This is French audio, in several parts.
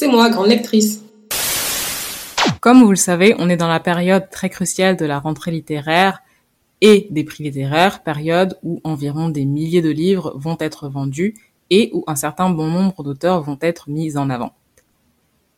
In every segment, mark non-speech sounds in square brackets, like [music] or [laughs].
C'est moi, grande lectrice. Comme vous le savez, on est dans la période très cruciale de la rentrée littéraire et des prix littéraires, période où environ des milliers de livres vont être vendus et où un certain bon nombre d'auteurs vont être mis en avant.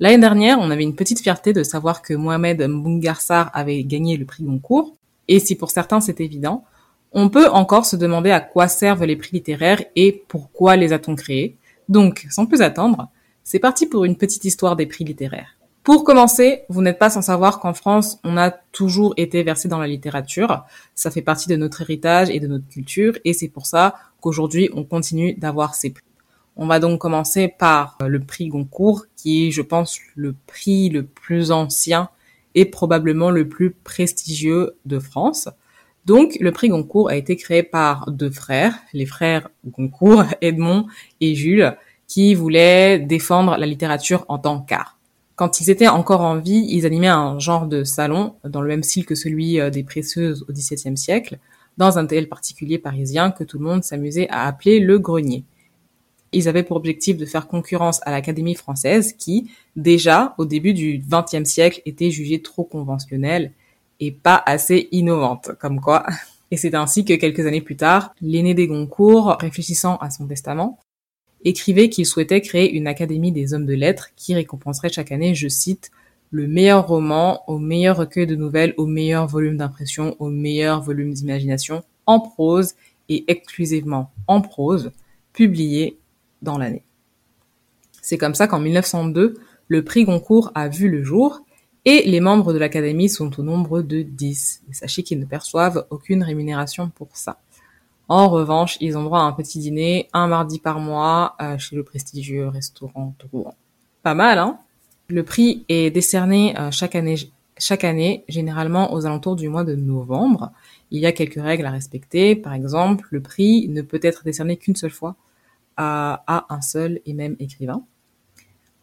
L'année dernière, on avait une petite fierté de savoir que Mohamed Mbungarsar avait gagné le prix Goncourt, et si pour certains c'est évident, on peut encore se demander à quoi servent les prix littéraires et pourquoi les a-t-on créés. Donc, sans plus attendre, c'est parti pour une petite histoire des prix littéraires. Pour commencer, vous n'êtes pas sans savoir qu'en France, on a toujours été versé dans la littérature. Ça fait partie de notre héritage et de notre culture, et c'est pour ça qu'aujourd'hui, on continue d'avoir ces prix. On va donc commencer par le prix Goncourt, qui est, je pense, le prix le plus ancien et probablement le plus prestigieux de France. Donc, le prix Goncourt a été créé par deux frères, les frères Goncourt, Edmond et Jules, qui voulaient défendre la littérature en tant qu'art. Quand ils étaient encore en vie, ils animaient un genre de salon dans le même style que celui euh, des précieuses au XVIIe siècle, dans un tel particulier parisien que tout le monde s'amusait à appeler le grenier. Ils avaient pour objectif de faire concurrence à l'Académie française qui, déjà au début du XXe siècle, était jugée trop conventionnelle et pas assez innovante, comme quoi. Et c'est ainsi que quelques années plus tard, l'aîné des Goncourt, réfléchissant à son testament, écrivait qu'il souhaitait créer une académie des hommes de lettres qui récompenserait chaque année, je cite, le meilleur roman, au meilleur recueil de nouvelles, au meilleur volume d'impression, au meilleur volume d'imagination, en prose et exclusivement en prose, publié dans l'année. C'est comme ça qu'en 1902, le prix Goncourt a vu le jour et les membres de l'académie sont au nombre de 10. sachez qu'ils ne perçoivent aucune rémunération pour ça. En revanche, ils ont droit à un petit dîner un mardi par mois euh, chez le prestigieux restaurant Drouan. Pas mal, hein? Le prix est décerné euh, chaque année, généralement aux alentours du mois de novembre. Il y a quelques règles à respecter. Par exemple, le prix ne peut être décerné qu'une seule fois à, à un seul et même écrivain.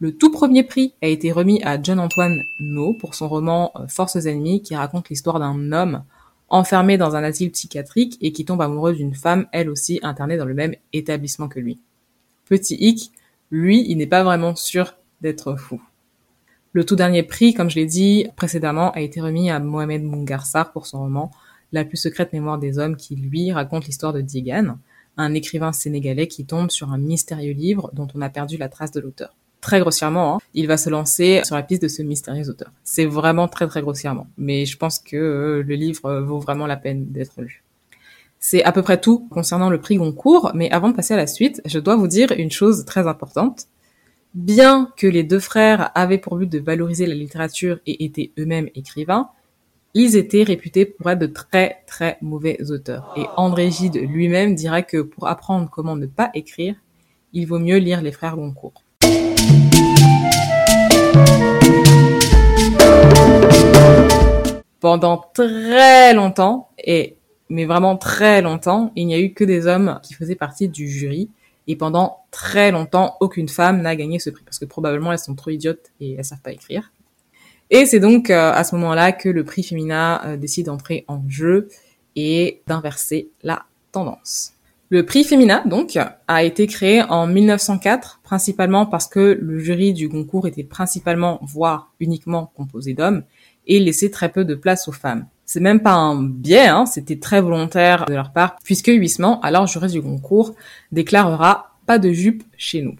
Le tout premier prix a été remis à John Antoine No pour son roman euh, Forces ennemies qui raconte l'histoire d'un homme enfermé dans un asile psychiatrique et qui tombe amoureux d'une femme, elle aussi internée dans le même établissement que lui. Petit hic, lui, il n'est pas vraiment sûr d'être fou. Le tout dernier prix, comme je l'ai dit précédemment, a été remis à Mohamed Mungarsar pour son roman La plus secrète mémoire des hommes qui, lui, raconte l'histoire de Digan, un écrivain sénégalais qui tombe sur un mystérieux livre dont on a perdu la trace de l'auteur très grossièrement, hein, il va se lancer sur la piste de ce mystérieux auteur. C'est vraiment très très grossièrement, mais je pense que euh, le livre euh, vaut vraiment la peine d'être lu. C'est à peu près tout concernant le prix Goncourt, mais avant de passer à la suite, je dois vous dire une chose très importante. Bien que les deux frères avaient pour but de valoriser la littérature et étaient eux-mêmes écrivains, ils étaient réputés pour être de très très mauvais auteurs. Et André Gide lui-même dirait que pour apprendre comment ne pas écrire, il vaut mieux lire les frères Goncourt. Pendant très longtemps, et mais vraiment très longtemps, il n'y a eu que des hommes qui faisaient partie du jury. Et pendant très longtemps, aucune femme n'a gagné ce prix parce que probablement elles sont trop idiotes et elles savent pas écrire. Et c'est donc euh, à ce moment-là que le prix féminin euh, décide d'entrer en jeu et d'inverser la tendance. Le prix Femina, donc, a été créé en 1904, principalement parce que le jury du concours était principalement, voire uniquement composé d'hommes, et laissait très peu de place aux femmes. C'est même pas un biais, hein, c'était très volontaire de leur part, puisque Huisman, alors jury du concours, déclarera pas de jupe chez nous.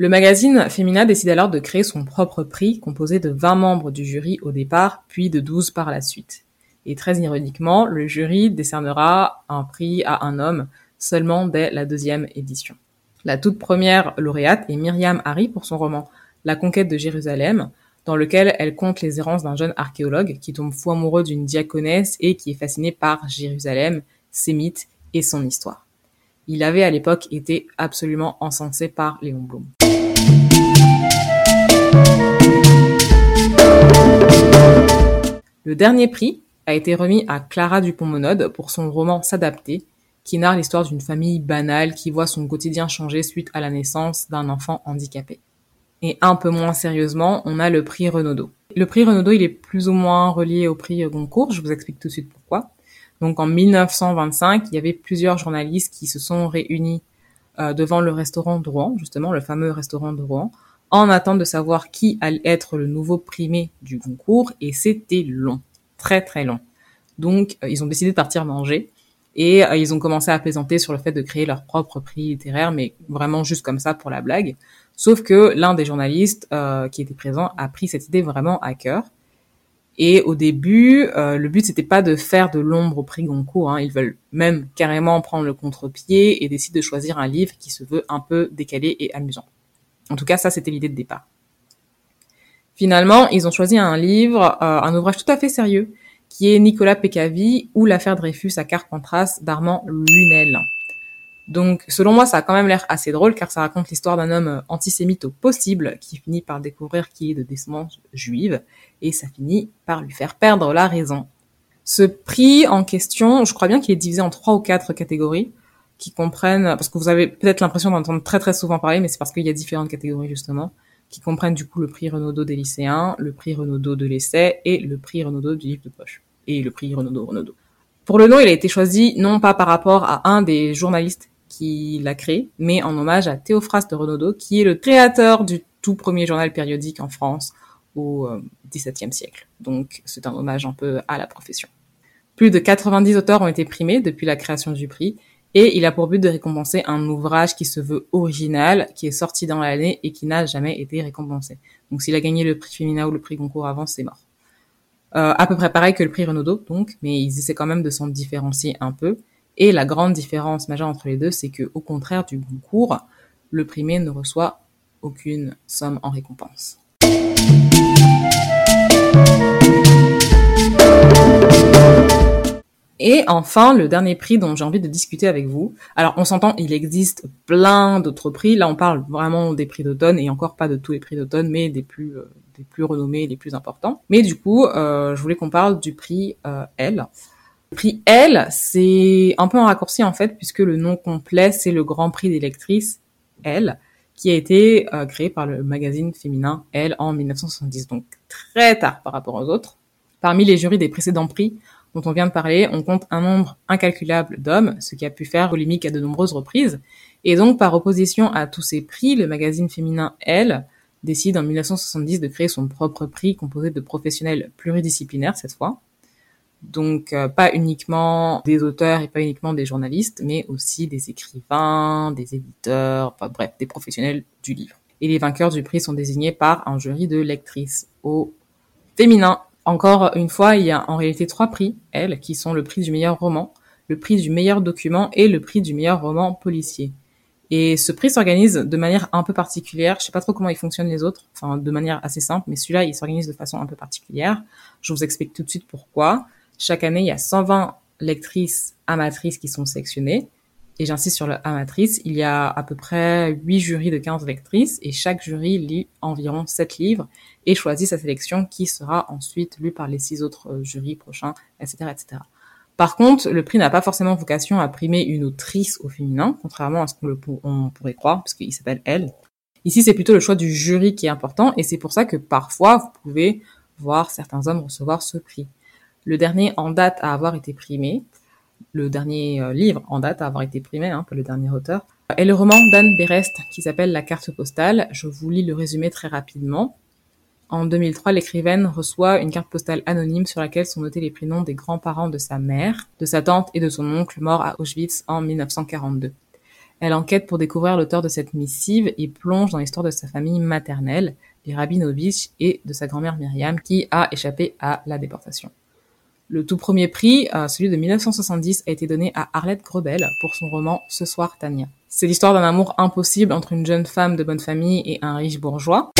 Le magazine Femina décide alors de créer son propre prix, composé de 20 membres du jury au départ, puis de 12 par la suite. Et très ironiquement, le jury décernera un prix à un homme seulement dès la deuxième édition. La toute première lauréate est Myriam Harry pour son roman La conquête de Jérusalem, dans lequel elle compte les errances d'un jeune archéologue qui tombe fou amoureux d'une diaconesse et qui est fasciné par Jérusalem, ses mythes et son histoire. Il avait à l'époque été absolument encensé par Léon Blum. Le dernier prix a été remis à Clara Dupont-Monode pour son roman S'adapter, qui narre l'histoire d'une famille banale qui voit son quotidien changer suite à la naissance d'un enfant handicapé. Et un peu moins sérieusement, on a le prix Renaudot. Le prix Renaudot, il est plus ou moins relié au prix Goncourt, je vous explique tout de suite pourquoi. Donc en 1925, il y avait plusieurs journalistes qui se sont réunis euh, devant le restaurant de Rouen, justement le fameux restaurant de Rouen, en attente de savoir qui allait être le nouveau primé du concours, et c'était long, très très long. Donc euh, ils ont décidé de partir manger, et euh, ils ont commencé à plaisanter sur le fait de créer leur propre prix littéraire, mais vraiment juste comme ça pour la blague. Sauf que l'un des journalistes qui était présent a pris cette idée vraiment à cœur et au début, euh, le but c'était pas de faire de l'ombre au prix Goncourt. Hein. Ils veulent même carrément prendre le contre-pied et décident de choisir un livre qui se veut un peu décalé et amusant. En tout cas, ça c'était l'idée de départ. Finalement, ils ont choisi un livre, euh, un ouvrage tout à fait sérieux, qui est Nicolas Pécavi ou l'affaire Dreyfus à Carpentras d'Armand Lunel. Donc, selon moi, ça a quand même l'air assez drôle car ça raconte l'histoire d'un homme antisémite au possible qui finit par découvrir qu'il est de descendance juive et ça finit par lui faire perdre la raison. Ce prix en question, je crois bien qu'il est divisé en trois ou quatre catégories qui comprennent, parce que vous avez peut-être l'impression d'entendre très très souvent parler, mais c'est parce qu'il y a différentes catégories justement, qui comprennent du coup le prix Renaudot des lycéens, le prix Renaudot de l'essai et le prix Renaudot du livre de poche et le prix Renaudot Renaudot. Pour le nom, il a été choisi non pas par rapport à un des journalistes qui l'a créé, mais en hommage à Théophraste Renaudot, qui est le créateur du tout premier journal périodique en France au XVIIe siècle. Donc c'est un hommage un peu à la profession. Plus de 90 auteurs ont été primés depuis la création du prix, et il a pour but de récompenser un ouvrage qui se veut original, qui est sorti dans l'année et qui n'a jamais été récompensé. Donc s'il a gagné le prix Femina ou le prix Goncourt avant, c'est mort. Euh, à peu près pareil que le prix Renaudot, donc, mais ils essaient quand même de s'en différencier un peu. Et la grande différence majeure entre les deux, c'est que, au contraire du concours, le primé ne reçoit aucune somme en récompense. Et enfin, le dernier prix dont j'ai envie de discuter avec vous. Alors, on s'entend, il existe plein d'autres prix. Là, on parle vraiment des prix d'automne et encore pas de tous les prix d'automne, mais des plus euh, des plus renommés, les plus importants. Mais du coup, euh, je voulais qu'on parle du prix euh, L. Le prix L, c'est un peu un raccourci en fait, puisque le nom complet, c'est le Grand Prix des lectrices L, qui a été euh, créé par le magazine féminin Elle en 1970, donc très tard par rapport aux autres. Parmi les jurys des précédents prix on vient de parler, on compte un nombre incalculable d'hommes, ce qui a pu faire polémique à de nombreuses reprises. Et donc, par opposition à tous ces prix, le magazine féminin Elle décide en 1970 de créer son propre prix composé de professionnels pluridisciplinaires cette fois. Donc euh, pas uniquement des auteurs et pas uniquement des journalistes, mais aussi des écrivains, des éditeurs, enfin bref, des professionnels du livre. Et les vainqueurs du prix sont désignés par un jury de lectrices au féminin. Encore une fois, il y a en réalité trois prix, elles, qui sont le prix du meilleur roman, le prix du meilleur document et le prix du meilleur roman policier. Et ce prix s'organise de manière un peu particulière. Je sais pas trop comment ils fonctionnent les autres, enfin de manière assez simple, mais celui-là il s'organise de façon un peu particulière. Je vous explique tout de suite pourquoi. Chaque année, il y a 120 lectrices amatrices qui sont sélectionnées. Et j'insiste sur le amatrice, il y a à peu près 8 jurys de 15 lectrices et chaque jury lit environ 7 livres et choisit sa sélection qui sera ensuite lue par les 6 autres euh, jurys prochains, etc., etc. Par contre, le prix n'a pas forcément vocation à primer une autrice au féminin, contrairement à ce qu'on pourrait croire, parce qu'il s'appelle elle. Ici, c'est plutôt le choix du jury qui est important, et c'est pour ça que parfois, vous pouvez voir certains hommes recevoir ce prix. Le dernier en date à avoir été primé, le dernier euh, livre en date à avoir été primé, hein, pas le dernier auteur, est le roman d'Anne Berest qui s'appelle La carte postale. Je vous lis le résumé très rapidement. En 2003, l'écrivaine reçoit une carte postale anonyme sur laquelle sont notés les prénoms des grands-parents de sa mère, de sa tante et de son oncle mort à Auschwitz en 1942. Elle enquête pour découvrir l'auteur de cette missive et plonge dans l'histoire de sa famille maternelle, les Rabinovich, et de sa grand-mère Myriam, qui a échappé à la déportation. Le tout premier prix, euh, celui de 1970, a été donné à Arlette Grebel pour son roman Ce soir Tania. C'est l'histoire d'un amour impossible entre une jeune femme de bonne famille et un riche bourgeois.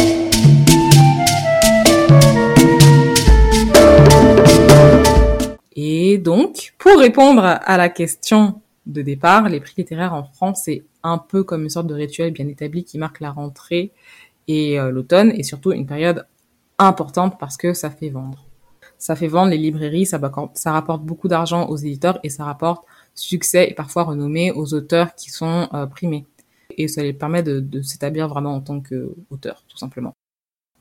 Et donc, pour répondre à la question de départ, les prix littéraires en France, c'est un peu comme une sorte de rituel bien établi qui marque la rentrée et euh, l'automne, et surtout une période importante parce que ça fait vendre ça fait vendre les librairies, ça, rapporte beaucoup d'argent aux éditeurs et ça rapporte succès et parfois renommée aux auteurs qui sont euh, primés. Et ça les permet de, de s'établir vraiment en tant qu'auteur, tout simplement.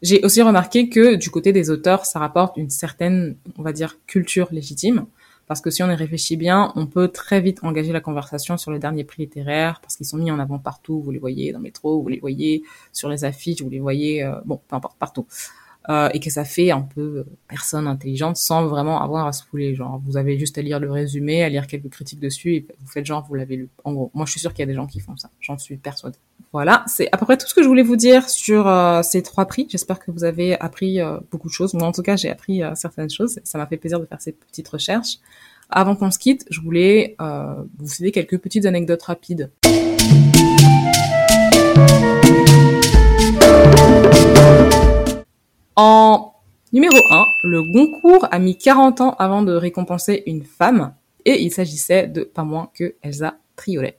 J'ai aussi remarqué que du côté des auteurs, ça rapporte une certaine, on va dire, culture légitime, parce que si on y réfléchit bien, on peut très vite engager la conversation sur les derniers prix littéraires, parce qu'ils sont mis en avant partout, vous les voyez dans le métro, vous les voyez sur les affiches, vous les voyez, euh, bon, peu importe, partout. Euh, et que ça fait un peu personne intelligente sans vraiment avoir à se fouler. Genre, vous avez juste à lire le résumé, à lire quelques critiques dessus, et vous faites genre, vous l'avez lu. En gros, moi je suis sûre qu'il y a des gens qui font ça, j'en suis persuadée. Voilà, c'est à peu près tout ce que je voulais vous dire sur euh, ces trois prix. J'espère que vous avez appris euh, beaucoup de choses. Moi, en tout cas, j'ai appris euh, certaines choses. Ça m'a fait plaisir de faire ces petites recherches. Avant qu'on se quitte, je voulais vous citer quelques petites anecdotes rapides. En numéro 1, le Goncourt a mis 40 ans avant de récompenser une femme, et il s'agissait de pas moins que Elsa Triolet.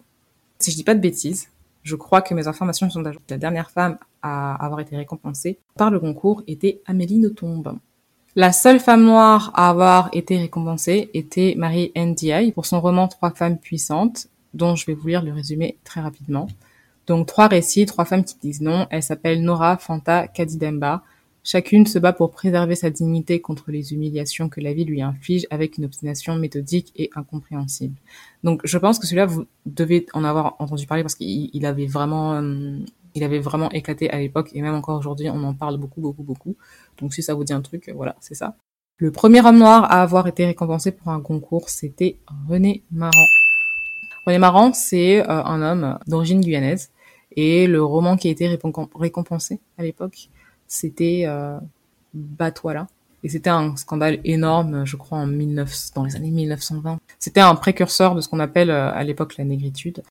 Si je dis pas de bêtises, je crois que mes informations sont à jour. La dernière femme à avoir été récompensée par le concours était Amélie Nothomb. La seule femme noire à avoir été récompensée était Marie Ndiaye pour son roman Trois femmes puissantes, dont je vais vous lire le résumé très rapidement. Donc trois récits, trois femmes qui disent non. Elles s'appellent Nora, Fanta, Kadidemba. Chacune se bat pour préserver sa dignité contre les humiliations que la vie lui inflige avec une obstination méthodique et incompréhensible. Donc je pense que celui-là, vous devez en avoir entendu parler parce qu'il avait vraiment... Euh, il avait vraiment éclaté à l'époque et même encore aujourd'hui, on en parle beaucoup, beaucoup, beaucoup. Donc si ça vous dit un truc, voilà, c'est ça. Le premier homme noir à avoir été récompensé pour un concours, c'était René Maran. René Maran, c'est euh, un homme d'origine guyanaise et le roman qui a été récompensé à l'époque, c'était euh, Batouala. Et c'était un scandale énorme, je crois, en 19, dans les années 1920. C'était un précurseur de ce qu'on appelle euh, à l'époque la négritude.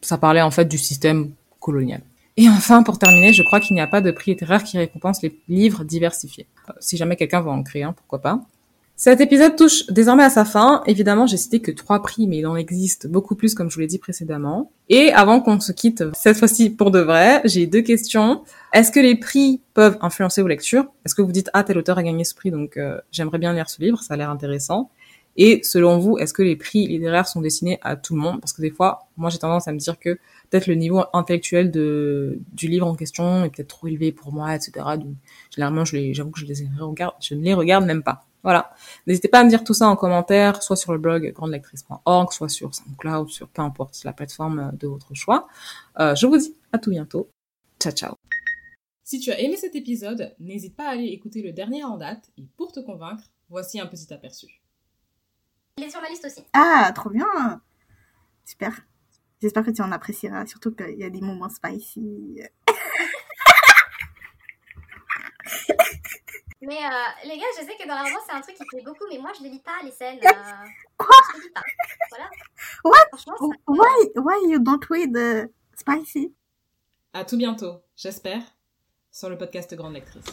Ça parlait en fait du système colonial. Et enfin, pour terminer, je crois qu'il n'y a pas de prix littéraire qui récompense les livres diversifiés. Euh, si jamais quelqu'un veut en créer un, pourquoi pas. Cet épisode touche désormais à sa fin. Évidemment, j'ai cité que trois prix, mais il en existe beaucoup plus, comme je vous l'ai dit précédemment. Et avant qu'on se quitte, cette fois-ci pour de vrai, j'ai deux questions. Est-ce que les prix peuvent influencer vos lectures? Est-ce que vous dites ah tel auteur a gagné ce prix, donc euh, j'aimerais bien lire ce livre, ça a l'air intéressant Et selon vous, est-ce que les prix littéraires sont destinés à tout le monde? Parce que des fois, moi j'ai tendance à me dire que peut-être le niveau intellectuel de du livre en question est peut-être trop élevé pour moi, etc. Donc généralement, j'avoue que je les regarde, je ne les regarde même pas. Voilà. N'hésitez pas à me dire tout ça en commentaire, soit sur le blog grandelectrice.org, soit sur SoundCloud, sur peu importe la plateforme de votre choix. Euh, je vous dis à tout bientôt. Ciao, ciao. Si tu as aimé cet épisode, n'hésite pas à aller écouter le dernier en date et pour te convaincre, voici un petit aperçu. Il est sur la liste aussi. Ah, trop bien Super. J'espère que tu en apprécieras, surtout qu'il y a des moments spicy. [laughs] Mais euh, les gars, je sais que dans la romance, c'est un truc qui plaît beaucoup, mais moi, je ne lis pas les scènes. Euh... Quoi Je ne lis pas. Voilà. What? Ça... Why, why you don't read the spicy? À tout bientôt, j'espère, sur le podcast Grande Lectrice.